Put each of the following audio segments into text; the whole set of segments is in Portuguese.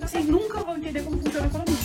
Vocês nunca vão entender como funciona a economia.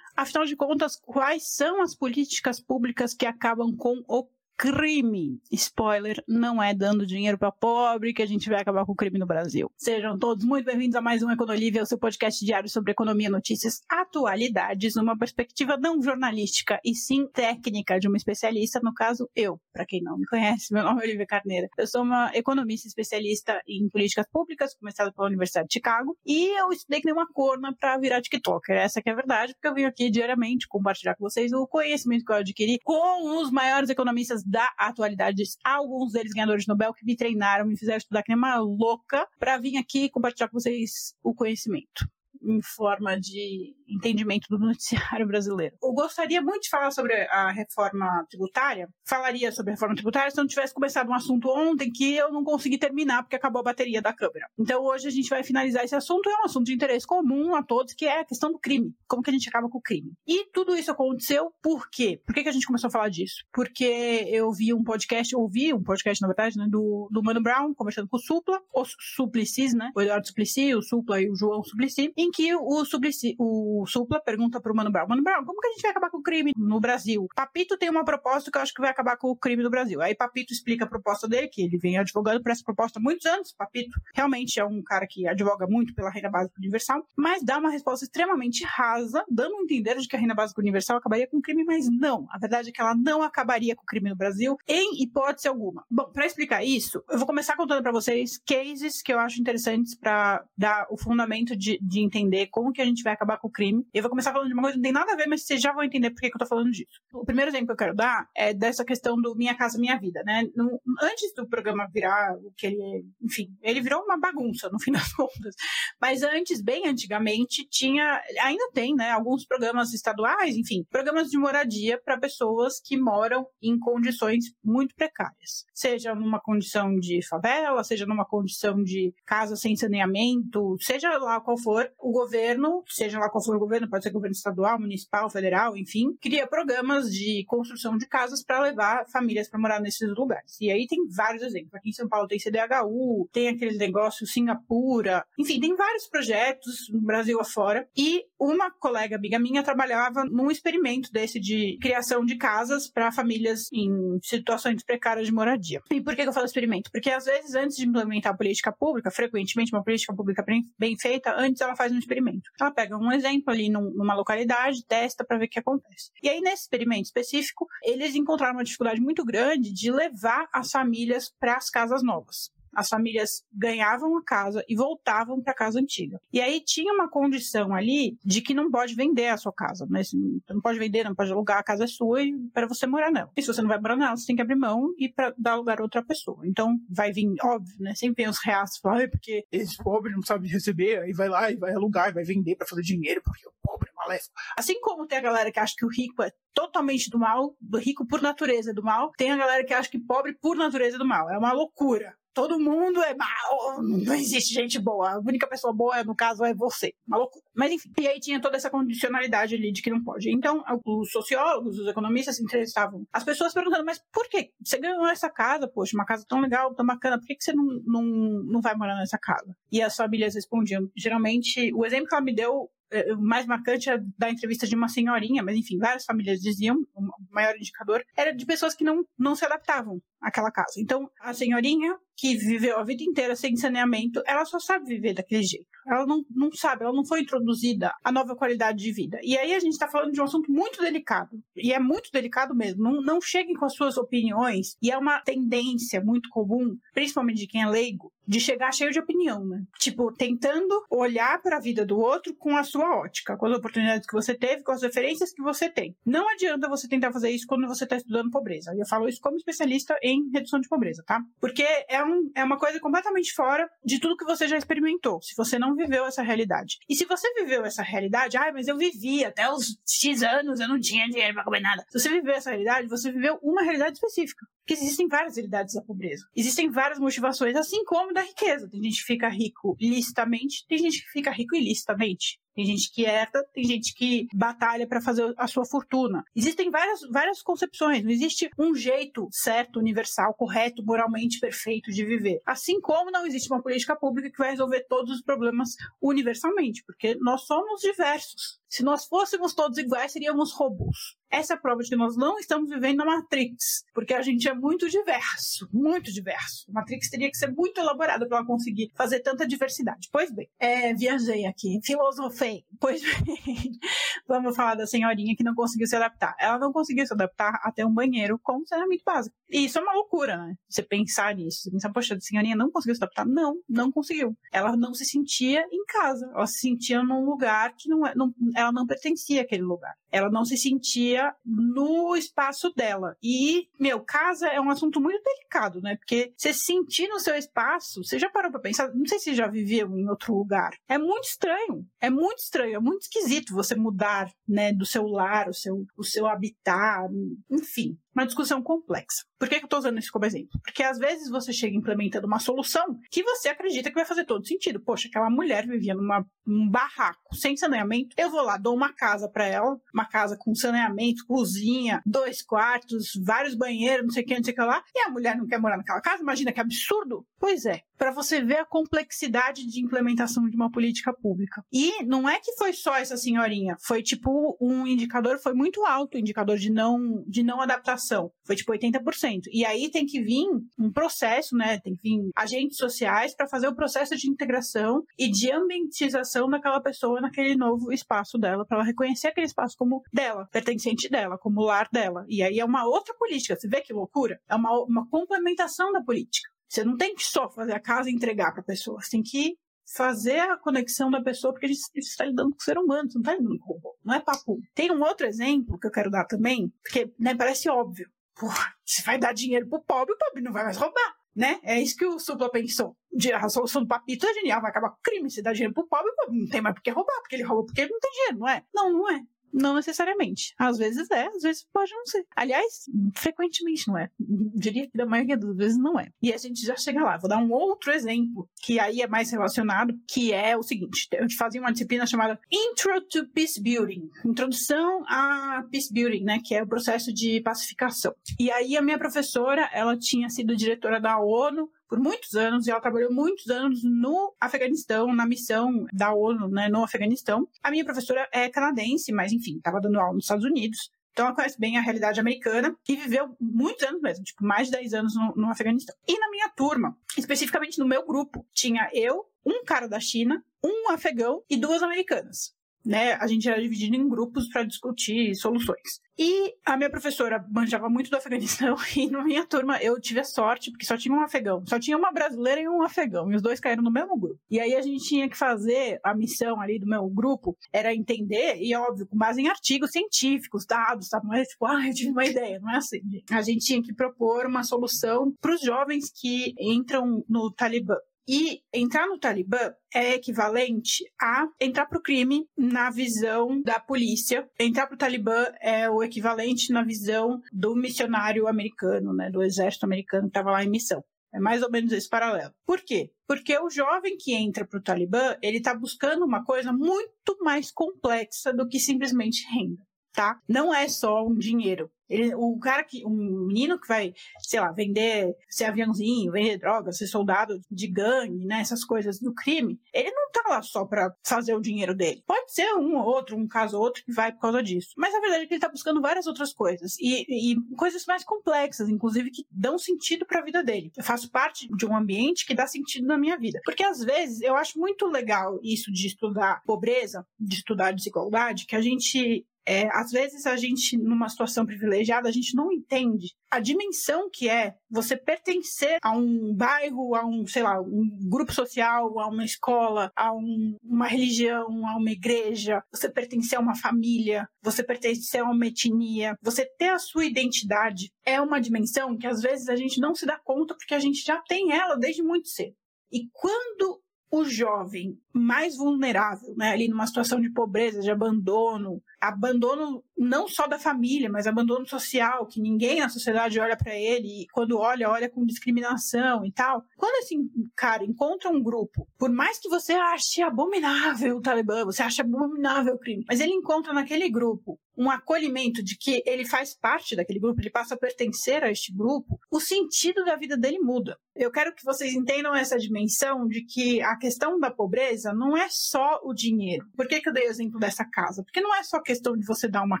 Afinal de contas, quais são as políticas públicas que acabam com o crime. Spoiler, não é dando dinheiro para pobre que a gente vai acabar com o crime no Brasil. Sejam todos muito bem-vindos a mais um Econolívia, o seu podcast diário sobre economia, notícias, atualidades, numa perspectiva não jornalística e sim técnica de uma especialista, no caso eu. Para quem não me conhece, meu nome é Olivia Carneira. Eu sou uma economista especialista em políticas públicas, começada pela Universidade de Chicago, e eu estudei que nem uma corna para virar TikToker. Essa que é a verdade, porque eu venho aqui diariamente compartilhar com vocês o conhecimento que eu adquiri com os maiores economistas da atualidade. Alguns deles ganhadores de Nobel que me treinaram, me fizeram estudar que nem uma louca para vir aqui compartilhar com vocês o conhecimento em forma de entendimento do noticiário brasileiro. Eu gostaria muito de falar sobre a reforma tributária. Falaria sobre a reforma tributária se eu não tivesse começado um assunto ontem que eu não consegui terminar porque acabou a bateria da câmera. Então hoje a gente vai finalizar esse assunto. É um assunto de interesse comum a todos, que é a questão do crime. Como que a gente acaba com o crime. E tudo isso aconteceu por quê? Por que, que a gente começou a falar disso? Porque eu vi um podcast, ouvi um podcast, na verdade, né, do, do Mano Brown, conversando com o Supla, os Suplicis, né? O Eduardo Suplicy, o Supla e o João Suplicy, em que o, Suplicy, o Supla pergunta pro Mano Brown, Mano Brown, como que a gente vai acabar com o crime no Brasil? Papito tem uma proposta que eu acho que vai acabar com o crime no Brasil. Aí Papito explica a proposta dele, que ele vem advogando por essa proposta há muitos anos. Papito realmente é um cara que advoga muito pela renda básica universal, mas dá uma resposta extremamente rasa, dando a entender de que a renda básica universal acabaria com o crime, mas não. A verdade é que ela não acabaria com o crime no Brasil, em hipótese alguma. Bom, para explicar isso, eu vou começar contando para vocês cases que eu acho interessantes para dar o fundamento de, de entender como que a gente vai acabar com o crime. Eu vou começar falando de uma coisa que não tem nada a ver, mas vocês já vão entender por que, que eu tô falando disso. O primeiro exemplo que eu quero dar é dessa questão do Minha Casa Minha Vida, né? No, antes do programa virar o que ele, enfim, ele virou uma bagunça no fim das contas. Mas antes, bem antigamente, tinha, ainda tem, né, alguns programas estaduais, enfim, programas de moradia para pessoas que moram em condições muito precárias. Seja numa condição de favela, seja numa condição de casa sem saneamento, seja lá qual for, o governo, seja lá qual for o governo, pode ser governo estadual, municipal, federal, enfim, cria programas de construção de casas para levar famílias para morar nesses lugares. E aí tem vários exemplos. Aqui em São Paulo tem CDHU, tem aquele negócio Singapura, enfim, tem vários projetos no Brasil afora. E uma colega amiga minha trabalhava num experimento desse de criação de casas para famílias em situações precárias de moradia. E por que eu falo experimento? Porque às vezes, antes de implementar a política pública, frequentemente uma política pública bem feita, antes ela faz um experimento. Ela pega um exemplo ali numa localidade, testa para ver o que acontece. E aí, nesse experimento específico, eles encontraram uma dificuldade muito grande de levar as famílias para as casas novas as famílias ganhavam a casa e voltavam para a casa antiga. E aí tinha uma condição ali de que não pode vender a sua casa, né? Não pode vender, não pode alugar, a casa é sua e para você morar nela. E se você não vai morar nela, você tem que abrir mão e para dar lugar a outra pessoa. Então vai vir, óbvio, né? Sempre vem os reaços, falam, porque esse pobre não sabe receber, aí vai lá e vai alugar e vai vender para fazer dinheiro, porque o pobre é maléfico. Assim como tem a galera que acha que o rico é totalmente do mal, rico por natureza é do mal, tem a galera que acha que pobre por natureza é do mal. É uma loucura todo mundo é mal, não existe gente boa, a única pessoa boa, no caso, é você. Uma loucura. Mas enfim, e aí tinha toda essa condicionalidade ali de que não pode. Então, os sociólogos, os economistas se entrevistavam as pessoas perguntando, mas por que você ganhou essa casa, poxa, uma casa tão legal, tão bacana, por que, você não, não, não vai morar nessa casa? E as famílias respondiam, geralmente, o exemplo que ela me deu é, o mais marcante é da entrevista de uma senhorinha, mas enfim, várias famílias diziam, o maior indicador era de pessoas que não, não se adaptavam àquela casa. Então, a senhorinha que viveu a vida inteira sem saneamento, ela só sabe viver daquele jeito. Ela não, não sabe, ela não foi introduzida a nova qualidade de vida. E aí a gente está falando de um assunto muito delicado. E é muito delicado mesmo. Não, não cheguem com as suas opiniões. E é uma tendência muito comum, principalmente de quem é leigo, de chegar cheio de opinião, né? Tipo, tentando olhar para a vida do outro com a sua ótica, com as oportunidades que você teve, com as referências que você tem. Não adianta você tentar fazer isso quando você está estudando pobreza. Eu falo isso como especialista em redução de pobreza, tá? Porque é, um, é uma coisa completamente fora de tudo que você já experimentou, se você não viveu essa realidade. E se você viveu essa realidade, ah, mas eu vivi até os X anos, eu não tinha dinheiro para comer nada. Se você viveu essa realidade, você viveu uma realidade específica. Porque existem várias realidades da pobreza. Existem várias motivações, assim como da riqueza. Tem gente que fica rico licitamente, tem gente que fica rico ilicitamente. Tem gente que herda, tem gente que batalha para fazer a sua fortuna. Existem várias, várias concepções, não existe um jeito certo, universal, correto, moralmente perfeito de viver. Assim como não existe uma política pública que vai resolver todos os problemas universalmente, porque nós somos diversos. Se nós fôssemos todos iguais, seríamos robôs. Essa é a prova de que nós não estamos vivendo na Matrix, porque a gente é muito diverso, muito diverso. A Matrix teria que ser muito elaborada para ela conseguir fazer tanta diversidade. Pois bem, é, viajei aqui, filosofei. Pois bem, vamos falar da senhorinha que não conseguiu se adaptar. Ela não conseguiu se adaptar até um banheiro com saneamento básico. E isso é uma loucura, né? Você pensar nisso. Você pensar, poxa, a senhorinha não conseguiu se adaptar. Não, não conseguiu. Ela não se sentia em casa. Ela se sentia num lugar que não, é, não ela não pertencia àquele lugar. Ela não se sentia no espaço dela. E, meu, casa é um assunto muito delicado, né? Porque você sentir no seu espaço, você já parou pra pensar? Não sei se já viveu em outro lugar. É muito estranho. É muito estranho, é muito esquisito você mudar, né, do seu lar, o seu, o seu habitat, enfim uma discussão complexa. Por que, eu estou usando isso como exemplo? Porque às vezes você chega implementando uma solução que você acredita que vai fazer todo sentido. Poxa, aquela mulher vivia numa, num barraco sem saneamento. Eu vou lá, dou uma casa para ela, uma casa com saneamento, cozinha, dois quartos, vários banheiros, não sei o que, não sei o que lá. E a mulher não quer morar naquela casa? Imagina que absurdo. Pois é, para você ver a complexidade de implementação de uma política pública. E não é que foi só essa senhorinha, foi tipo um indicador, foi muito alto o indicador de não, de não adaptação foi tipo 80%. E aí tem que vir um processo, né? Tem que vir agentes sociais para fazer o processo de integração e de ambientização daquela pessoa naquele novo espaço dela, para ela reconhecer aquele espaço como dela, pertencente dela, como lar dela. E aí é uma outra política. Você vê que loucura? É uma, uma complementação da política. Você não tem que só fazer a casa e entregar para a pessoa. Você tem que fazer a conexão da pessoa, porque a gente está lidando com o ser humano, você não está lidando com o robô. Não é papo. Tem um outro exemplo que eu quero dar também, porque né, parece óbvio. Porra, você vai dar dinheiro pro pobre, o pobre não vai mais roubar. Né? É isso que o Supla pensou. A solução do papito é genial, vai acabar com o crime. Se dá dinheiro pro pobre, o pobre não tem mais por que roubar, porque ele rouba porque ele não tem dinheiro, não é? Não, não é. Não necessariamente. Às vezes é, às vezes pode não ser. Aliás, frequentemente não é. Diria que da maioria das vezes não é. E a gente já chega lá. Vou dar um outro exemplo, que aí é mais relacionado, que é o seguinte: eu fazia uma disciplina chamada Intro to Peace Building Introdução a Peace Building, né? Que é o processo de pacificação. E aí a minha professora, ela tinha sido diretora da ONU por muitos anos e ela trabalhou muitos anos no Afeganistão, na missão da ONU, né, no Afeganistão. A minha professora é canadense, mas enfim, estava dando aula nos Estados Unidos. Então ela conhece bem a realidade americana e viveu muitos anos mesmo, tipo mais de 10 anos no, no Afeganistão. E na minha turma, especificamente no meu grupo, tinha eu, um cara da China, um afegão e duas americanas né, a gente era dividido em grupos para discutir soluções. E a minha professora manjava muito do Afeganistão e na minha turma eu tive a sorte, porque só tinha um afegão, só tinha uma brasileira e um afegão, e os dois caíram no mesmo grupo. E aí a gente tinha que fazer a missão ali do meu grupo, era entender, e óbvio, com base em artigos científicos, dados, tá? Não é tipo, ah, eu tive uma ideia, não é assim. A gente tinha que propor uma solução para os jovens que entram no Talibã. E entrar no Talibã é equivalente a entrar para o crime na visão da polícia. Entrar para o Talibã é o equivalente na visão do missionário americano, né, do exército americano que estava lá em missão. É mais ou menos esse paralelo. Por quê? Porque o jovem que entra para o Talibã, ele está buscando uma coisa muito mais complexa do que simplesmente renda tá? Não é só um dinheiro. Ele, o cara que, um menino que vai, sei lá, vender, ser aviãozinho, vender droga, ser soldado de gangue, né, essas coisas do crime, ele não tá lá só para fazer o dinheiro dele. Pode ser um ou outro, um caso ou outro que vai por causa disso. Mas a verdade é que ele tá buscando várias outras coisas e, e coisas mais complexas, inclusive que dão sentido para a vida dele. Eu faço parte de um ambiente que dá sentido na minha vida. Porque às vezes eu acho muito legal isso de estudar pobreza, de estudar desigualdade, que a gente é, às vezes a gente, numa situação privilegiada, a gente não entende a dimensão que é você pertencer a um bairro, a um, sei lá, um grupo social, a uma escola, a um, uma religião, a uma igreja, você pertencer a uma família, você pertencer a uma etnia, você ter a sua identidade é uma dimensão que às vezes a gente não se dá conta porque a gente já tem ela desde muito cedo. E quando o jovem mais vulnerável, né, ali numa situação de pobreza, de abandono, abandono não só da família, mas abandono social, que ninguém na sociedade olha para ele e quando olha, olha com discriminação e tal. Quando esse cara encontra um grupo, por mais que você ache abominável o Talibã, você acha abominável o crime, mas ele encontra naquele grupo um acolhimento de que ele faz parte daquele grupo, ele passa a pertencer a este grupo, o sentido da vida dele muda. Eu quero que vocês entendam essa dimensão de que a questão da pobreza não é só o dinheiro. Por que, que eu dei o exemplo dessa casa? Porque não é só questão de você dar uma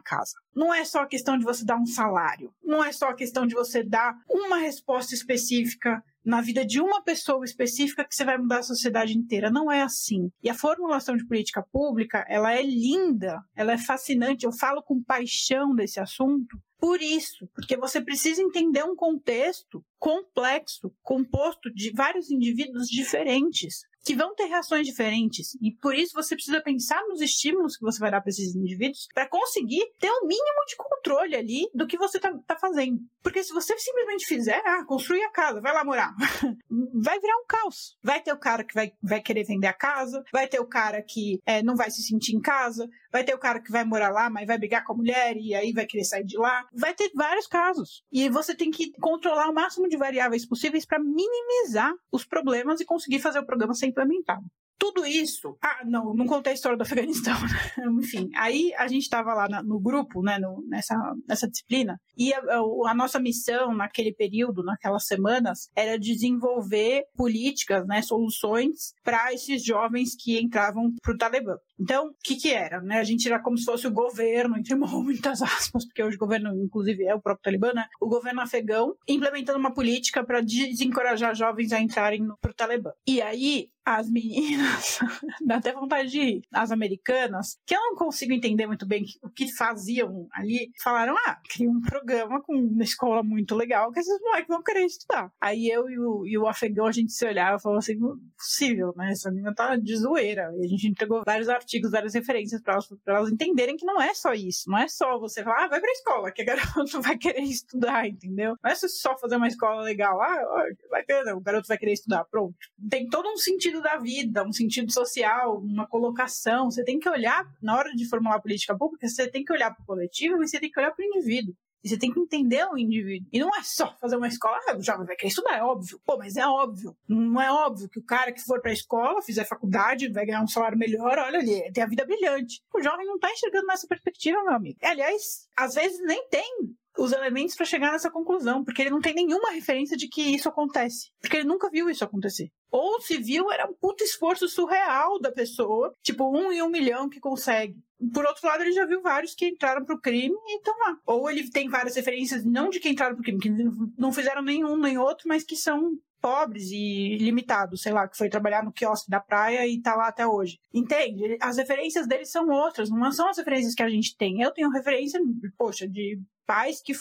casa. Não é só a questão de você dar um salário. Não é só a questão de você dar uma resposta específica na vida de uma pessoa específica que você vai mudar a sociedade inteira. Não é assim. E a formulação de política pública, ela é linda, ela é fascinante. Eu falo com paixão desse assunto por isso, porque você precisa entender um contexto complexo, composto de vários indivíduos diferentes que vão ter reações diferentes. E por isso você precisa pensar nos estímulos que você vai dar para esses indivíduos para conseguir ter um mínimo de controle ali do que você está tá fazendo. Porque se você simplesmente fizer, ah, construir a casa, vai lá morar, vai virar um caos. Vai ter o cara que vai, vai querer vender a casa, vai ter o cara que é, não vai se sentir em casa, vai ter o cara que vai morar lá, mas vai brigar com a mulher e aí vai querer sair de lá. Vai ter vários casos. E você tem que controlar o máximo de variáveis possíveis para minimizar os problemas e conseguir fazer o programa ser implementado tudo isso. Ah, não, não contei a história do Afeganistão, né? Enfim, aí a gente estava lá no grupo, né, no, nessa, nessa disciplina, e a, a, nossa missão naquele período, naquelas semanas, era desenvolver políticas, né, soluções para esses jovens que entravam para o Talibã. Então, o que que era? Né? A gente era como se fosse o governo, entre muitas aspas, porque hoje o governo, inclusive, é o próprio Talibã, né? O governo afegão, implementando uma política para desencorajar jovens a entrarem para o Talibã. E aí, as meninas, dá até vontade de ir, as americanas, que eu não consigo entender muito bem o que faziam ali, falaram, ah, cria um programa com uma escola muito legal que esses moleques vão querer estudar. Aí eu e o, e o afegão, a gente se olhava e falou assim, possível, né? Essa menina tá de zoeira. E a gente entregou vários artigos, várias referências para elas, elas entenderem que não é só isso, não é só você falar, ah, vai pra escola, que a garota vai querer estudar, entendeu? Não é só fazer uma escola legal, ah, ter, o garoto vai querer estudar, pronto. Tem todo um sentido da vida, um sentido social, uma colocação. Você tem que olhar, na hora de formular política pública, você tem que olhar para o coletivo e você tem que olhar para o indivíduo. E você tem que entender o indivíduo. E não é só fazer uma escola, ah, o jovem vai querer estudar, é óbvio. Pô, mas é óbvio. Não é óbvio que o cara que for pra escola, fizer faculdade, vai ganhar um salário melhor, olha ali, tem a vida brilhante. O jovem não tá enxergando nessa perspectiva, meu amigo. Aliás, às vezes nem tem os elementos para chegar nessa conclusão, porque ele não tem nenhuma referência de que isso acontece, porque ele nunca viu isso acontecer. Ou se viu, era um puto esforço surreal da pessoa, tipo um em um milhão que consegue. Por outro lado, ele já viu vários que entraram pro crime e estão lá. Ou ele tem várias referências, não de que entraram pro crime, que não fizeram nenhum nem outro, mas que são pobres e limitados, sei lá, que foi trabalhar no quiosque da praia e tá lá até hoje. Entende? As referências deles são outras, não são as referências que a gente tem. Eu tenho referência, poxa, de pais que,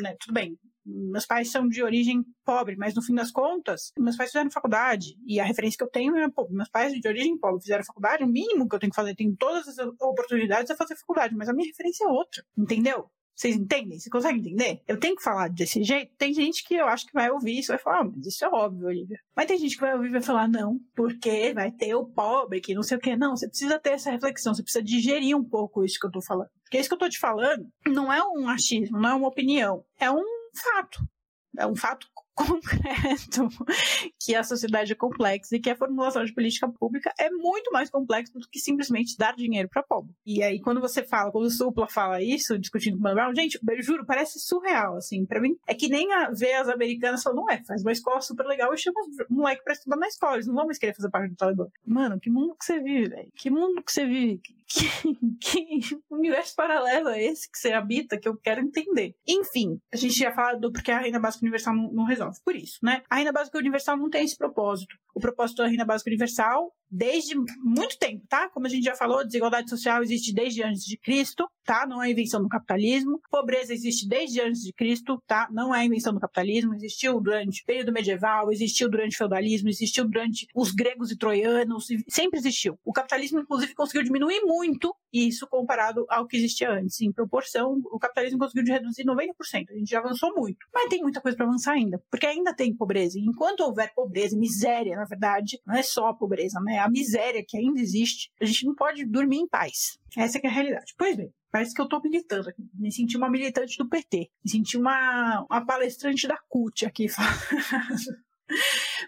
né, tudo bem, meus pais são de origem pobre, mas no fim das contas, meus pais fizeram faculdade. E a referência que eu tenho é, pô, meus pais de origem pobre fizeram faculdade, o mínimo que eu tenho que fazer, tenho todas as oportunidades é fazer faculdade, mas a minha referência é outra, entendeu? Vocês entendem? Você consegue entender? Eu tenho que falar desse jeito? Tem gente que eu acho que vai ouvir isso e vai falar, ah, mas isso é óbvio, Olivia. Mas tem gente que vai ouvir e vai falar, não, porque vai ter o pobre que não sei o que. Não, você precisa ter essa reflexão, você precisa digerir um pouco isso que eu tô falando. Porque isso que eu tô te falando não é um achismo, não é uma opinião, é um fato. É um fato concreto que a sociedade é complexa e que a formulação de política pública é muito mais complexa do que simplesmente dar dinheiro para pobre. E aí, quando você fala, quando o Supla fala isso, discutindo com o Brown, gente, eu juro, parece surreal, assim, para mim. É que nem a, ver as americanas falando, é, faz uma escola super legal e chama os moleque pra estudar na escola, eles não vão mais querer fazer parte do Talibã. Mano, que mundo que você vive, velho? Que mundo que você vive? Que, que, universo paralelo é esse que você habita que eu quero entender? Enfim, a gente já falado do porque a renda básica universal não, não resolve. Por isso, né? A renda básica universal não tem esse propósito. O propósito da renda básica universal desde muito tempo, tá? Como a gente já falou, desigualdade social existe desde antes de Cristo, tá? Não é invenção do capitalismo. Pobreza existe desde antes de Cristo, tá? Não é invenção do capitalismo. Existiu durante o período medieval, existiu durante o feudalismo, existiu durante os gregos e troianos, sempre existiu. O capitalismo, inclusive, conseguiu diminuir muito isso comparado ao que existia antes. Em proporção, o capitalismo conseguiu reduzir 90%. A gente já avançou muito. Mas tem muita coisa para avançar ainda, porque ainda tem pobreza. Enquanto houver pobreza miséria, na verdade, não é só pobreza, né? A miséria que ainda existe, a gente não pode dormir em paz. Essa é a realidade. Pois bem, Parece que eu tô militando aqui. Me senti uma militante do PT. Me senti uma, uma palestrante da CUT aqui.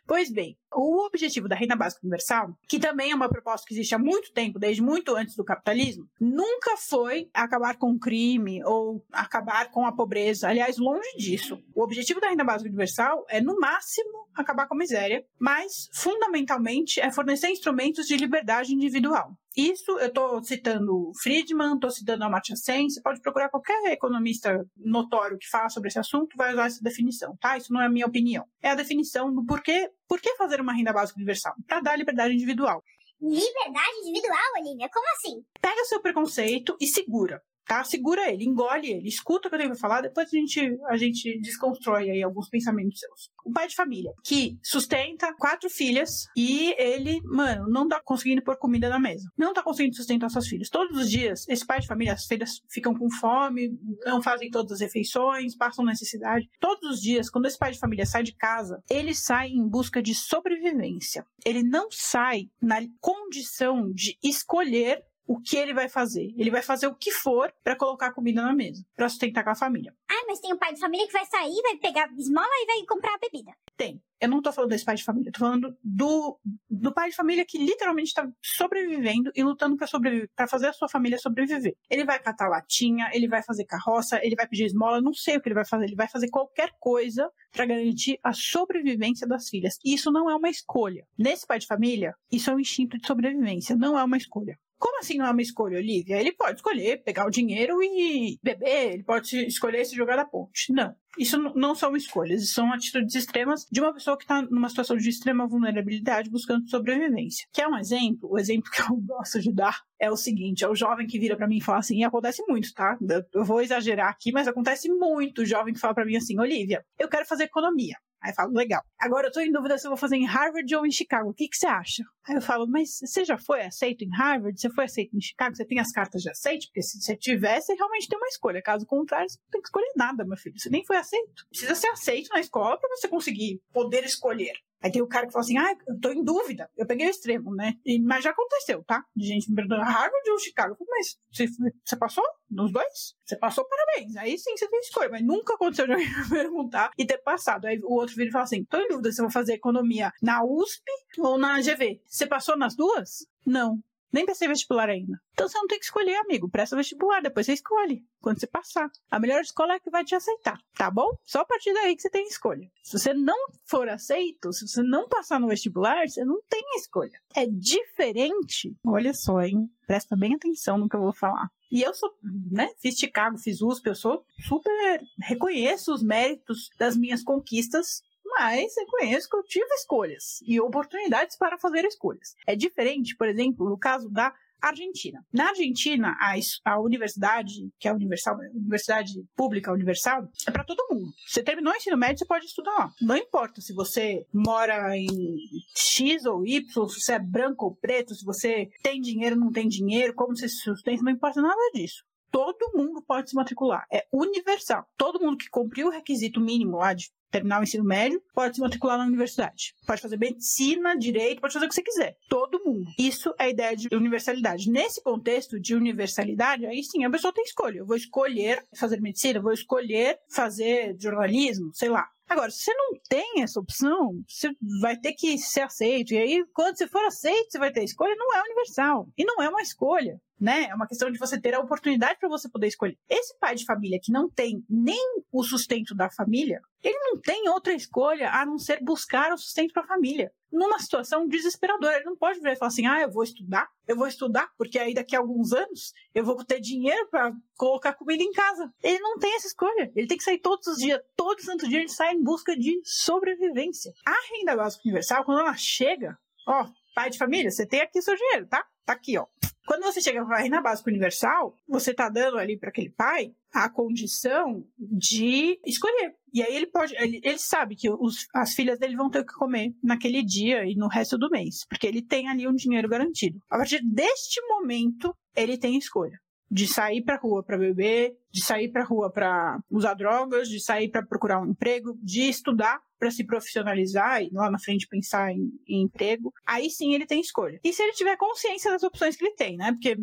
Pois bem, o objetivo da renda básica universal, que também é uma proposta que existe há muito tempo, desde muito antes do capitalismo, nunca foi acabar com o crime ou acabar com a pobreza. Aliás, longe disso. O objetivo da renda básica universal é, no máximo, acabar com a miséria, mas, fundamentalmente, é fornecer instrumentos de liberdade individual. Isso eu estou citando Friedman, estou citando Amartya Sen, você pode procurar qualquer economista notório que fala sobre esse assunto, vai usar essa definição, tá? Isso não é a minha opinião. É a definição do porquê, por que fazer uma renda básica universal? Para dar liberdade individual. Liberdade individual, Olivia? Como assim? Pega seu preconceito e segura tá? Segura ele, engole ele, escuta o que eu tenho pra falar, depois a gente, a gente desconstrói aí alguns pensamentos seus. O pai de família, que sustenta quatro filhas e ele, mano, não tá conseguindo pôr comida na mesa. Não tá conseguindo sustentar suas filhas. Todos os dias, esse pai de família, as filhas ficam com fome, não fazem todas as refeições, passam necessidade. Todos os dias, quando esse pai de família sai de casa, ele sai em busca de sobrevivência. Ele não sai na condição de escolher o que ele vai fazer. Ele vai fazer o que for para colocar comida na mesa, para sustentar com a família. Ah, mas tem um pai de família que vai sair, vai pegar esmola e vai comprar a bebida. Tem. Eu não tô falando desse pai de família, tô falando do, do pai de família que literalmente está sobrevivendo e lutando para sobreviver, para fazer a sua família sobreviver. Ele vai catar latinha, ele vai fazer carroça, ele vai pedir esmola, não sei o que ele vai fazer, ele vai fazer qualquer coisa para garantir a sobrevivência das filhas. E isso não é uma escolha. Nesse pai de família, isso é um instinto de sobrevivência, não é uma escolha. Como assim não é uma escolha, Olivia? Ele pode escolher pegar o dinheiro e beber, ele pode escolher se jogar da ponte. Não. Isso não são escolhas, são atitudes extremas de uma pessoa que está numa situação de extrema vulnerabilidade buscando sobrevivência. Que é um exemplo, o exemplo que eu gosto de dar é o seguinte: é o jovem que vira para mim e fala assim, e acontece muito, tá? Eu vou exagerar aqui, mas acontece muito o jovem que fala para mim assim, Olivia, eu quero fazer economia. Aí eu falo, legal. Agora eu tô em dúvida se eu vou fazer em Harvard ou em Chicago. O que, que você acha? Aí eu falo, mas você já foi aceito em Harvard? Você foi aceito em Chicago? Você tem as cartas de aceite? Porque se você tiver, você realmente tem uma escolha. Caso contrário, você não tem que escolher nada, meu filho. Você nem foi aceito. Precisa ser aceito na escola para você conseguir poder escolher. Aí tem o cara que fala assim, ah, eu tô em dúvida. Eu peguei o extremo, né? E, mas já aconteceu, tá? De gente me perguntando, Harvard ou Chicago? Mas você, você passou nos dois? Você passou, parabéns. Aí sim, você tem escolha. Mas nunca aconteceu de alguém perguntar e ter passado. Aí o outro vira e fala assim, tô em dúvida se eu vou fazer economia na USP ou na GV. Você passou nas duas? Não. Nem prestei vestibular ainda. Então você não tem que escolher, amigo. Presta vestibular, depois você escolhe. Quando você passar. A melhor escola é que vai te aceitar, tá bom? Só a partir daí que você tem escolha. Se você não for aceito, se você não passar no vestibular, você não tem escolha. É diferente. Olha só, hein? Presta bem atenção no que eu vou falar. E eu sou, né, fiz Chicago, fiz USP, eu sou super, reconheço os méritos das minhas conquistas mas reconheço que eu tive escolhas e oportunidades para fazer escolhas. É diferente, por exemplo, no caso da Argentina. Na Argentina, a, a universidade, que é a universal, universidade pública universal, é para todo mundo. Você terminou o ensino médio, você pode estudar lá. Não importa se você mora em X ou Y, se você é branco ou preto, se você tem dinheiro ou não tem dinheiro, como você se sustenta, não importa nada disso todo mundo pode se matricular. É universal. Todo mundo que cumpriu o requisito mínimo lá de terminar o ensino médio pode se matricular na universidade. Pode fazer medicina, direito, pode fazer o que você quiser. Todo mundo. Isso é a ideia de universalidade. Nesse contexto de universalidade, aí sim, a pessoa tem escolha. Eu vou escolher fazer medicina, vou escolher fazer jornalismo, sei lá. Agora, se você não tem essa opção, você vai ter que ser aceito. E aí, quando você for aceito, você vai ter escolha. Não é universal. E não é uma escolha né? É uma questão de você ter a oportunidade para você poder escolher. Esse pai de família que não tem nem o sustento da família, ele não tem outra escolha a não ser buscar o sustento para a família. Numa situação desesperadora, ele não pode vir e falar assim: "Ah, eu vou estudar, eu vou estudar, porque aí daqui a alguns anos eu vou ter dinheiro para colocar comida em casa". Ele não tem essa escolha. Ele tem que sair todos os dias, todo santo dia ele sai em busca de sobrevivência. A renda básica universal, quando ela chega, ó, pai de família, você tem aqui seu dinheiro, tá? Tá aqui, ó. Quando você chega para a renda básica universal, você está dando ali para aquele pai a condição de escolher. E aí ele pode, ele, ele sabe que os, as filhas dele vão ter o que comer naquele dia e no resto do mês, porque ele tem ali um dinheiro garantido. A partir deste momento, ele tem escolha de sair para rua para beber, de sair para rua para usar drogas, de sair para procurar um emprego, de estudar para se profissionalizar e lá na frente pensar em, em, emprego, aí sim ele tem escolha. E se ele tiver consciência das opções que ele tem, né? Porque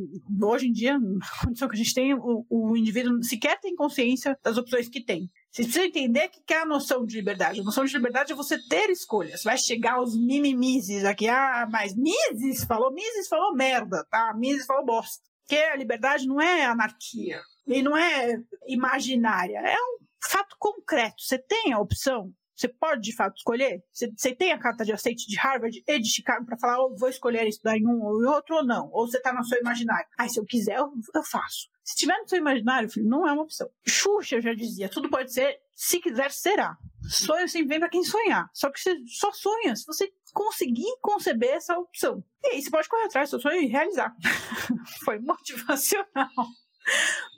hoje em dia, na condição que a gente tem, o, o indivíduo sequer tem consciência das opções que tem. Você precisa entender o que é a noção de liberdade. A noção de liberdade é você ter escolhas. Vai chegar os mimimises aqui. Ah, mas Mises falou, Mises falou merda, tá? Mises falou bosta. Porque a liberdade não é anarquia. E não é imaginária. É um fato concreto. Você tem a opção você pode, de fato, escolher? Você, você tem a carta de aceite de Harvard e de Chicago para falar, oh, vou escolher estudar em um ou em outro ou não? Ou você está no seu imaginário? Ah, se eu quiser, eu, eu faço. Se tiver no seu imaginário, filho, não é uma opção. Xuxa já dizia, tudo pode ser, se quiser, será. Sonho sempre vem para quem sonhar. Só que você só sonha se você conseguir conceber essa opção. E aí você pode correr atrás do seu sonho e realizar. Foi motivacional.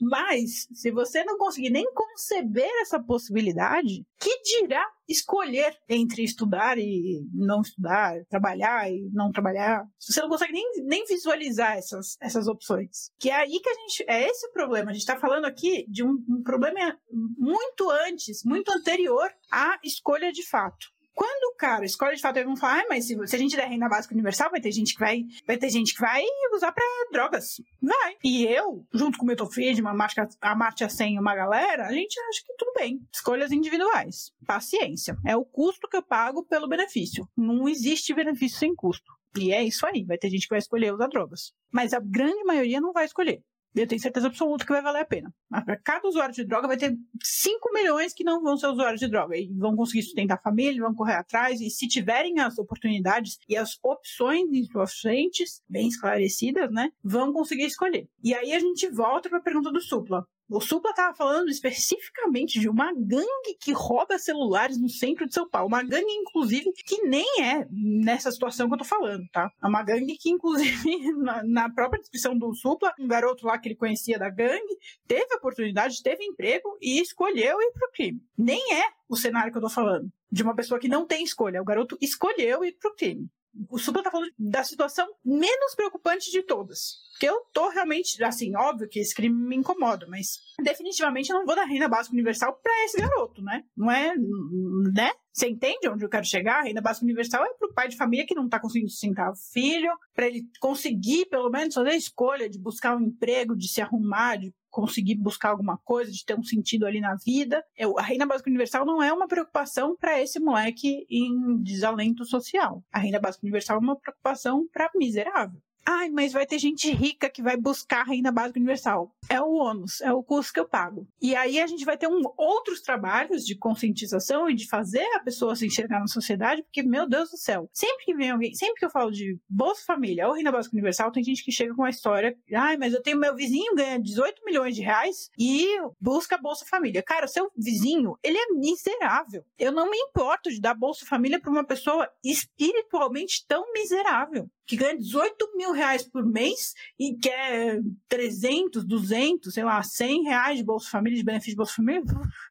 Mas, se você não conseguir nem conceber essa possibilidade, que dirá escolher entre estudar e não estudar, trabalhar e não trabalhar? Você não consegue nem, nem visualizar essas, essas opções. Que é aí que a gente. É esse o problema. A gente está falando aqui de um, um problema muito antes, muito anterior à escolha de fato. Quando o cara escolhe de fato, eles vão falar, ah, mas se, se, a gente der renda básica universal, vai ter gente que vai, vai ter gente que vai usar para drogas. Vai. E eu, junto com o Milton Friedman, a Marcia, a Marcia Sen e uma galera, a gente acha que tudo bem. Escolhas individuais. Paciência. É o custo que eu pago pelo benefício. Não existe benefício sem custo. E é isso aí. Vai ter gente que vai escolher usar drogas. Mas a grande maioria não vai escolher eu tenho certeza absoluta que vai valer a pena. Para cada usuário de droga vai ter 5 milhões que não vão ser usuários de droga e vão conseguir sustentar a família, vão correr atrás e se tiverem as oportunidades e as opções em suas frentes bem esclarecidas, né, vão conseguir escolher. E aí a gente volta para a pergunta do Supla. O Supla estava falando especificamente de uma gangue que rouba celulares no centro de São Paulo. Uma gangue, inclusive, que nem é nessa situação que eu tô falando, tá? É uma gangue que, inclusive, na, na própria descrição do Supla, um garoto lá que ele conhecia da gangue, teve oportunidade, teve emprego e escolheu ir pro crime. Nem é o cenário que eu tô falando. De uma pessoa que não tem escolha. O garoto escolheu ir pro crime o Supla tá falando da situação menos preocupante de todas. Porque eu tô realmente, assim, óbvio que esse crime me incomoda, mas definitivamente eu não vou dar renda básica universal para esse garoto, né? Não é, né? Você entende onde eu quero chegar? A renda básica universal é pro pai de família que não tá conseguindo sustentar o filho, para ele conseguir pelo menos fazer a escolha de buscar um emprego, de se arrumar, de conseguir buscar alguma coisa, de ter um sentido ali na vida. Eu, a renda básica universal não é uma preocupação para esse moleque em desalento social. A renda básica universal é uma preocupação para miserável. Ai, mas vai ter gente rica que vai buscar a renda básica universal. É o ônus, é o custo que eu pago. E aí a gente vai ter um, outros trabalhos de conscientização e de fazer a pessoa se enxergar na sociedade, porque, meu Deus do céu, sempre que vem alguém, sempre que eu falo de Bolsa Família ou renda básica universal, tem gente que chega com a história, ai, mas eu tenho meu vizinho ganha 18 milhões de reais e busca Bolsa Família. Cara, seu vizinho, ele é miserável. Eu não me importo de dar Bolsa Família para uma pessoa espiritualmente tão miserável que ganha 18 mil reais por mês e quer 300, 200, sei lá, 100 reais de Bolsa Família, de benefício de Bolsa Família,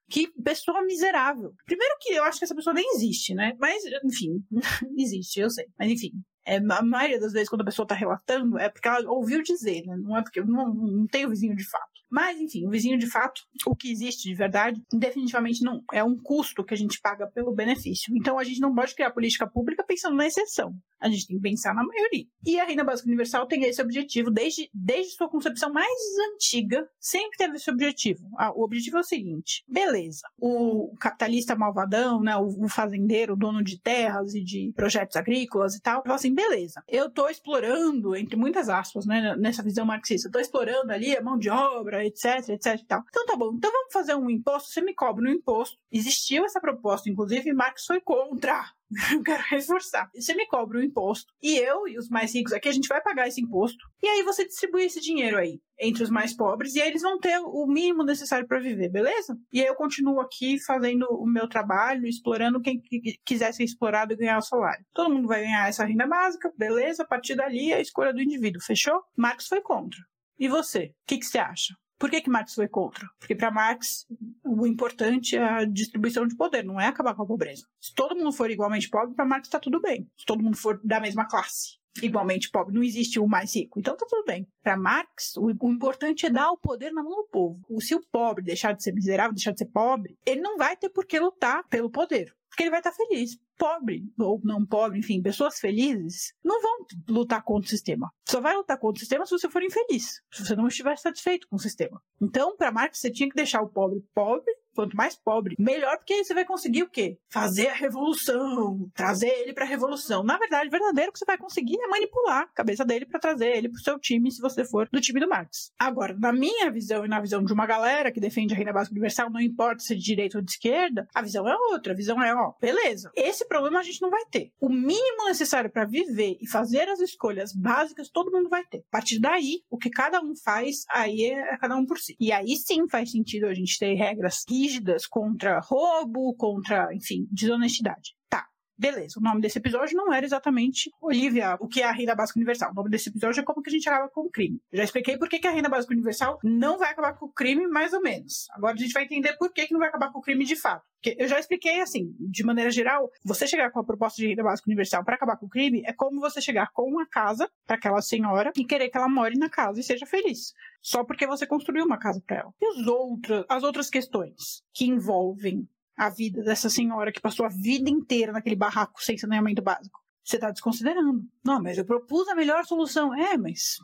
que pessoa miserável. Primeiro que eu acho que essa pessoa nem existe, né? Mas, enfim, existe, eu sei. Mas, enfim, é, a maioria das vezes quando a pessoa está relatando é porque ela ouviu dizer, né? Não é porque não, não tenho vizinho de fato. Mas, enfim, o vizinho de fato, o que existe de verdade, definitivamente não é um custo que a gente paga pelo benefício. Então a gente não pode criar política pública pensando na exceção. A gente tem que pensar na maioria. E a renda básica universal tem esse objetivo desde, desde sua concepção mais antiga, sempre teve esse objetivo. Ah, o objetivo é o seguinte: beleza, o capitalista malvadão, né, o, fazendeiro, o dono de terras e de projetos agrícolas e tal, fala assim: beleza, eu estou explorando, entre muitas aspas, né, nessa visão marxista, estou explorando ali a mão de obra, etc, etc e tal. Então tá bom, então vamos fazer um imposto, você me cobra um imposto. Existiu essa proposta, inclusive Marx foi contra. Eu quero reforçar. Você me cobra o imposto e eu e os mais ricos aqui, a gente vai pagar esse imposto e aí você distribui esse dinheiro aí entre os mais pobres e aí eles vão ter o mínimo necessário para viver, beleza? E aí eu continuo aqui fazendo o meu trabalho, explorando quem quiser ser explorado e ganhar o salário. Todo mundo vai ganhar essa renda básica, beleza? A partir dali é a escolha do indivíduo, fechou? Marx foi contra. E você? O que, que você acha? Por que, que Marx foi contra? Porque para Marx o importante é a distribuição de poder, não é acabar com a pobreza. Se todo mundo for igualmente pobre, para Marx está tudo bem. Se todo mundo for da mesma classe, igualmente pobre, não existe o mais rico. Então tá tudo bem. Para Marx, o, o, importante é dar o poder na mão do povo. Se o pobre deixar de ser miserável, deixar de ser pobre, ele não vai ter por que lutar pelo poder. Porque ele vai estar feliz pobre, ou não pobre, enfim, pessoas felizes, não vão lutar contra o sistema. Só vai lutar contra o sistema se você for infeliz, se você não estiver satisfeito com o sistema. Então, para Marx, você tinha que deixar o pobre pobre quanto mais pobre, melhor, porque aí você vai conseguir o quê? Fazer a revolução, trazer ele para a revolução. Na verdade, o verdadeiro que você vai conseguir é manipular a cabeça dele para trazer ele para o seu time, se você for do time do Marx. Agora, na minha visão e na visão de uma galera que defende a renda básica universal, não importa se é de direita ou de esquerda, a visão é outra. A visão é, ó, beleza, esse problema a gente não vai ter. O mínimo necessário para viver e fazer as escolhas básicas, todo mundo vai ter. A partir daí, o que cada um faz, aí é cada um por si. E aí sim faz sentido a gente ter regras rígidas contra roubo, contra, enfim, desonestidade. Beleza, o nome desse episódio não era exatamente Olivia, o que é a renda básica universal. O nome desse episódio é como que a gente acaba com o crime. Eu já expliquei por que, que a renda básica universal não vai acabar com o crime, mais ou menos. Agora a gente vai entender por que, que não vai acabar com o crime de fato. Porque eu já expliquei assim, de maneira geral, você chegar com a proposta de renda básica universal para acabar com o crime é como você chegar com uma casa para aquela senhora e querer que ela more na casa e seja feliz. Só porque você construiu uma casa para ela. E as outras, as outras questões que envolvem a vida dessa senhora que passou a vida inteira naquele barraco sem saneamento básico? Você está desconsiderando. Não, mas eu propus a melhor solução. É, mas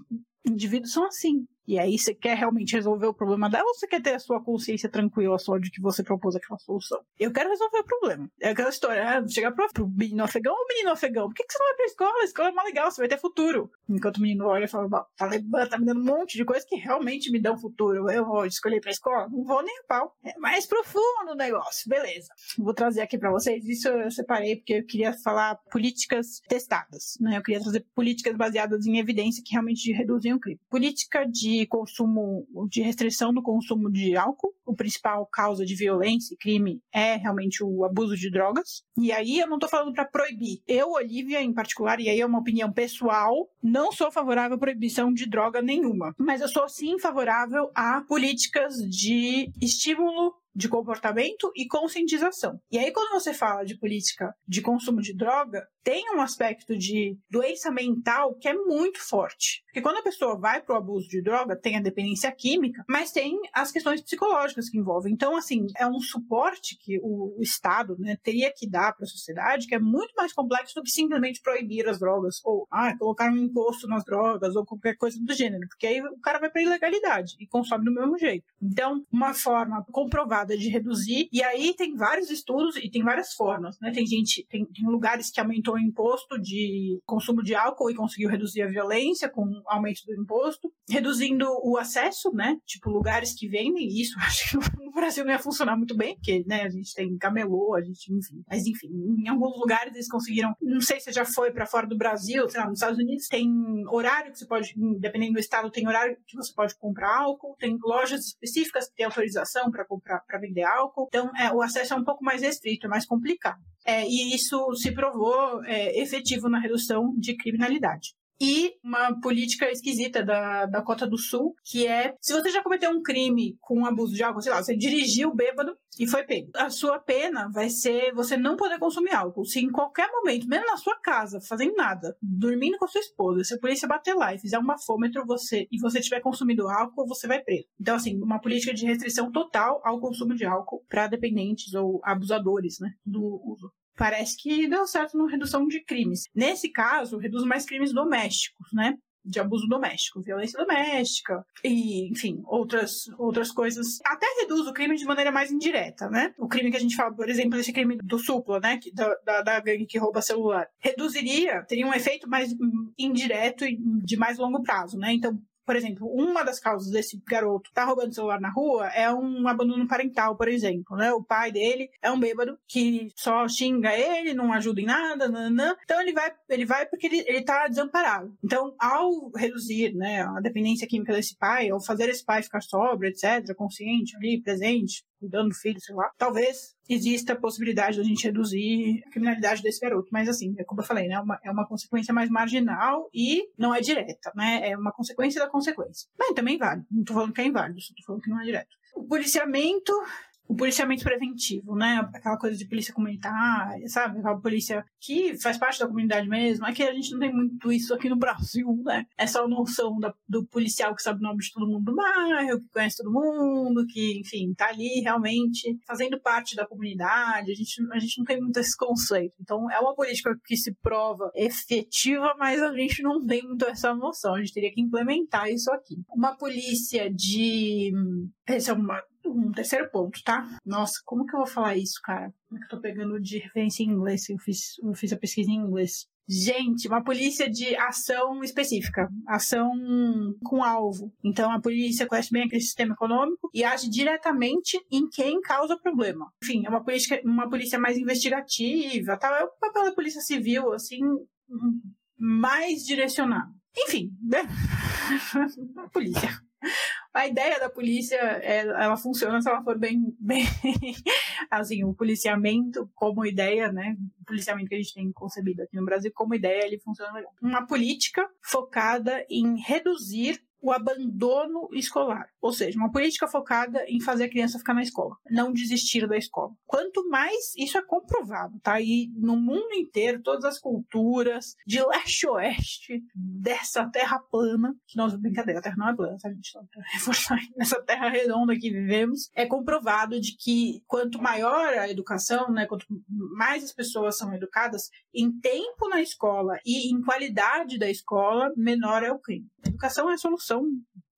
indivíduos são assim. E aí você quer realmente resolver o problema dela ou você quer ter a sua consciência tranquila só de que você propôs aquela solução? Eu quero resolver o problema. É aquela história, ah, chegar pro, pro menino afegão ou menino afegão, por que, que você não vai pra escola? A escola é mais legal, você vai ter futuro. Enquanto o menino olha e fala, Talibã tá me dando um monte de coisas que realmente me dão futuro. Eu vou escolher pra escola? Não vou nem a pau. É mais profundo o negócio. Beleza. Vou trazer aqui pra vocês. Isso eu separei porque eu queria falar políticas testadas, né? Eu queria trazer políticas baseadas em evidência que realmente reduzem o crime. Política de consumo, de restrição do consumo de álcool. O principal causa de violência e crime é realmente o abuso de drogas. E aí eu não estou falando para proibir. Eu, Olivia, em particular, e aí é uma opinião pessoal, não sou favorável à proibição de droga nenhuma. Mas eu sou sim favorável a políticas de estímulo de comportamento e conscientização. E aí, quando você fala de política de consumo de droga, tem um aspecto de doença mental que é muito forte. Porque quando a pessoa vai para o abuso de droga, tem a dependência química, mas tem as questões psicológicas que envolvem. Então, assim, é um suporte que o, Estado né, teria que dar para a sociedade que é muito mais complexo do que simplesmente proibir as drogas, ou ah, colocar um imposto nas drogas, ou qualquer coisa do gênero. Porque aí o cara vai para ilegalidade e consome do mesmo jeito. Então, uma forma comprovada de reduzir, e aí tem vários estudos e tem várias formas, né? Tem gente, tem, tem lugares que aumentou o imposto de consumo de álcool e conseguiu reduzir a violência com o aumento do imposto, reduzindo o acesso, né? Tipo, lugares que vendem isso, acho que no Brasil não ia funcionar muito bem, porque, né, a gente tem camelô, a gente, enfim. Mas, enfim, em alguns lugares eles conseguiram, não sei se já foi para fora do Brasil, sei lá, nos Estados Unidos tem horário que você pode, dependendo do estado, tem horário que você pode comprar álcool, tem lojas específicas que têm autorização para comprar, para vender álcool. Então, é, o acesso é um pouco mais restrito, é mais complicado. É, e isso se provou é, efetivo na redução de criminalidade e uma política esquisita da, Cota do Sul, que é se você já cometeu um crime com abuso de álcool, sei lá, você dirigiu bêbado e foi pego. A sua pena vai ser você não poder consumir álcool. Se em qualquer momento, mesmo na sua casa, fazendo nada, dormindo com a sua esposa, se a polícia bater lá e fizer um bafômetro você, e você tiver consumido álcool, você vai preso. Então, assim, uma política de restrição total ao consumo de álcool para dependentes ou abusadores, né, do uso parece que deu certo na redução de crimes. Nesse caso, reduz mais crimes domésticos, né? de abuso doméstico, violência doméstica e, enfim, outras, outras coisas. Até reduz o crime de maneira mais indireta, né? O crime que a gente fala, por exemplo, esse crime do supla, né? Que, da, da, da gangue que rouba celular. Reduziria, teria um efeito mais indireto e de mais longo prazo, né? Então, por exemplo, uma das causas desse garoto tá roubando celular na rua é um abandono parental, por exemplo, né? O pai dele é um bêbado que só xinga ele, não ajuda em nada, nanã. Então ele vai, ele vai porque ele, ele tá desamparado. Então, ao reduzir, né, a dependência química desse pai, ao fazer esse pai ficar sóbrio, etc., consciente ali, presente, cuidando do filho, sei lá, talvez exista a possibilidade de a gente reduzir a criminalidade desse garoto. Mas assim, é como eu falei, né? É uma, é uma consequência mais marginal e não é direta, né? É uma consequência da consequência. Mas também vale. Não tô falando que é inválido, tô falando que não é direto. O policiamento o policiamento preventivo, né? Aquela coisa de polícia comunitária, sabe? Aquela polícia que faz parte da comunidade mesmo. Aqui a gente não tem muito isso aqui no Brasil, né? Essa noção da, do policial que sabe o nome de todo mundo do bairro, que conhece todo mundo, que, enfim, tá ali realmente fazendo parte da comunidade. A gente, a gente não tem muito esse conceito. Então, é uma política que se prova efetiva, mas a gente não tem muito essa noção. A gente teria que implementar isso aqui. Uma polícia de. Esse é uma um terceiro ponto, tá? Nossa, como que eu vou falar isso, cara? Como é que eu tô pegando de referência em inglês? Eu fiz, eu fiz a pesquisa em inglês. Gente, uma polícia de ação específica, ação com alvo. Então a polícia conhece bem aquele sistema econômico e age diretamente em quem causa o problema. Enfim, é uma polícia, uma polícia mais investigativa, tal. É o papel da polícia civil, assim, mais direcionado. Enfim, né? polícia a ideia da polícia, é, ela funciona se ela for bem, bem assim, o policiamento como ideia, né, o policiamento que a gente tem concebido aqui no Brasil como ideia, ele funciona legal. Uma política focada em reduzir o abandono escolar, ou seja, uma política focada em fazer a criança ficar na escola, não desistir da escola. Quanto mais isso é comprovado, tá? E no mundo inteiro, todas as culturas de leste a oeste dessa terra plana, que nós brincadeira, a terra não é plana, a gente tá reforçar nessa terra redonda que vivemos, é comprovado de que quanto maior a educação, né, quanto mais as pessoas são educadas em tempo na escola e em qualidade da escola, menor é o crime. A educação é a solução solução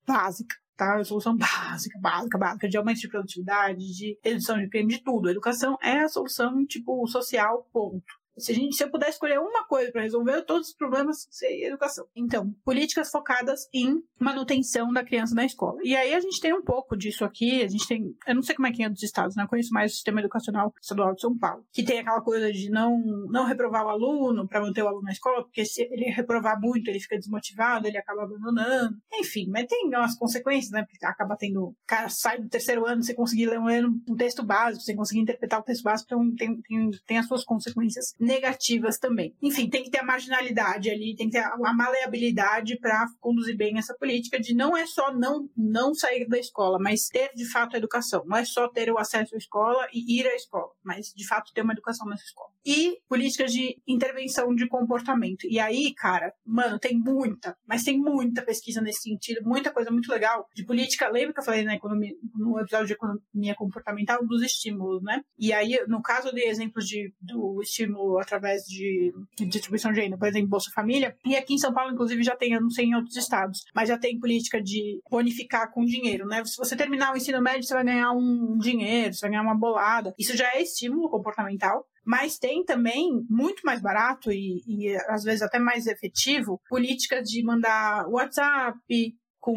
básica. Tá? A solução básica, básica, básica, de aumento de produtividade, de redução de crime, de tudo. A educação é a solução, tipo, social, ponto. Se, a gente, se eu puder escolher uma coisa para resolver todos os problemas, seria educação. Então, políticas focadas em manutenção da criança na escola. E aí a gente tem um pouco disso aqui, a gente tem, eu não sei como é que é dos estados, né? Eu conheço mais o sistema educacional estadual de São Paulo, que tem aquela coisa de não, não reprovar o aluno para manter o aluno na escola, porque se ele reprovar muito, ele fica desmotivado, ele acaba abandonando. Enfim, mas tem umas consequências, né? Porque acaba tendo, o cara sai do terceiro ano sem conseguir ler um, texto básico, sem conseguir interpretar o texto básico, então tem, tem, tem as suas consequências negativas também. Enfim, tem que ter a marginalidade ali, tem que ter a maleabilidade para conduzir bem essa política de não é só não, não sair da escola, mas ter de fato a educação. Não é só ter o acesso à escola e ir à escola, mas de fato ter uma educação nessa escola. E políticas de intervenção de comportamento. E aí, cara, mano, tem muita, mas tem muita pesquisa nesse sentido, muita coisa muito legal de política. Lembra que eu falei na economia, no episódio de economia comportamental dos estímulos, né? E aí, no caso de exemplos de, do estímulo através de, de distribuição de renda, por exemplo, Bolsa Família. E aqui em São Paulo, inclusive, já tem, eu não sei em outros estados, mas já tem política de bonificar com dinheiro, né? Se você terminar o ensino médio, você vai ganhar um dinheiro, você vai ganhar uma bolada. Isso já é estímulo comportamental. Mas tem também, muito mais barato e, e às vezes até mais efetivo, políticas de mandar WhatsApp, com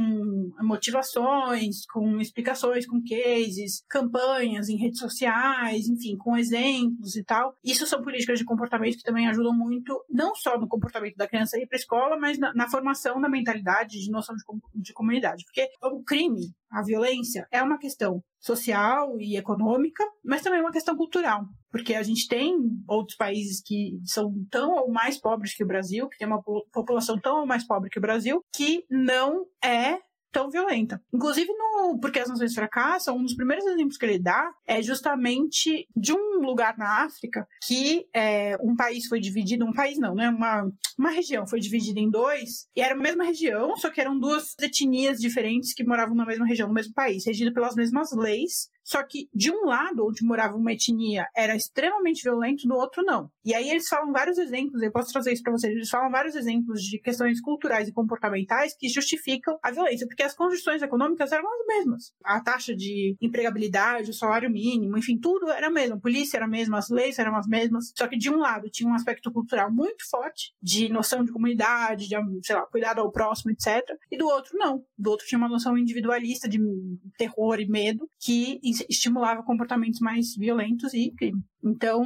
motivações, com explicações, com cases, campanhas em redes sociais, enfim, com exemplos e tal. Isso são políticas de comportamento que também ajudam muito, não só no comportamento da criança ir para a escola, mas na, na, formação da mentalidade, de noção de, de comunidade. Porque o crime, a violência, é uma questão social e econômica, mas também uma questão cultural, porque a gente tem outros países que são tão ou mais pobres que o Brasil, que tem uma população tão ou mais pobre que o Brasil, que não é tão violenta. Inclusive, no Porque as Nações Fracassam, um dos primeiros exemplos que ele dá é justamente de um lugar na África que é, um país foi dividido, um país não, né? Uma, uma região foi dividida em dois, e era a mesma região, só que eram duas etnias diferentes que moravam na mesma região, no mesmo país, regido pelas mesmas leis, Só que de um lado, onde morava uma etnia, era extremamente violento, do outro não. E aí eles falam vários exemplos, eu posso trazer isso para vocês, eles falam vários exemplos de questões culturais e comportamentais que justificam a violência, porque as condições econômicas eram as mesmas. A taxa de empregabilidade, o salário mínimo, enfim, tudo era o mesmo. A polícia era a mesma, as leis eram as mesmas. Só que de um lado tinha um aspecto cultural muito forte, de noção de comunidade, de, sei lá, cuidado ao próximo, etc. E do outro, não. Do outro tinha uma noção individualista de terror e medo que estimulava comportamentos mais violentos e crime. Então,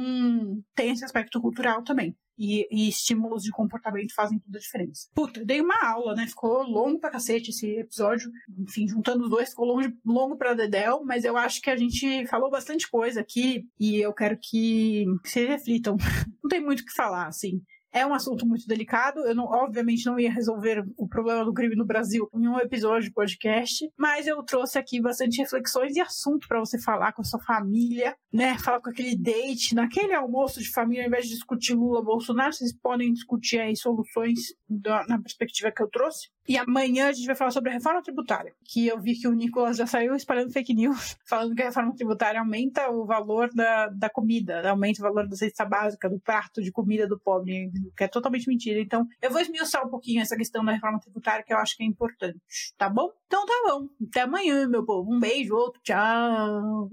tem esse aspecto cultural também. E, e, estímulos de comportamento fazem toda a diferença. Puta, dei uma aula, né? Ficou longo pra cacete esse episódio. Enfim, juntando os dois, ficou longo, longo pra Dedel, mas eu acho que a gente falou bastante coisa aqui e eu quero que vocês reflitam. Não tem muito o que falar, assim. É um assunto muito delicado. Eu, não, obviamente, não ia resolver o problema do crime no Brasil em um episódio de podcast, mas eu trouxe aqui bastante reflexões e assunto para você falar com a sua família, né? Falar com aquele date, naquele almoço de família, ao invés de discutir Lula Bolsonaro, vocês podem discutir aí soluções da, na perspectiva que eu trouxe. E amanhã a gente vai falar sobre a reforma tributária, que eu vi que o Nicolas já saiu espalhando fake news, falando que a reforma tributária aumenta o valor da, da comida, aumenta o valor da cesta básica, do prato de comida do pobre, que é totalmente mentira. Então, eu vou esmiuçar um pouquinho essa questão da reforma tributária, que eu acho que é importante, tá bom? Então tá bom. Até amanhã, meu povo. Um beijo, outro, tchau.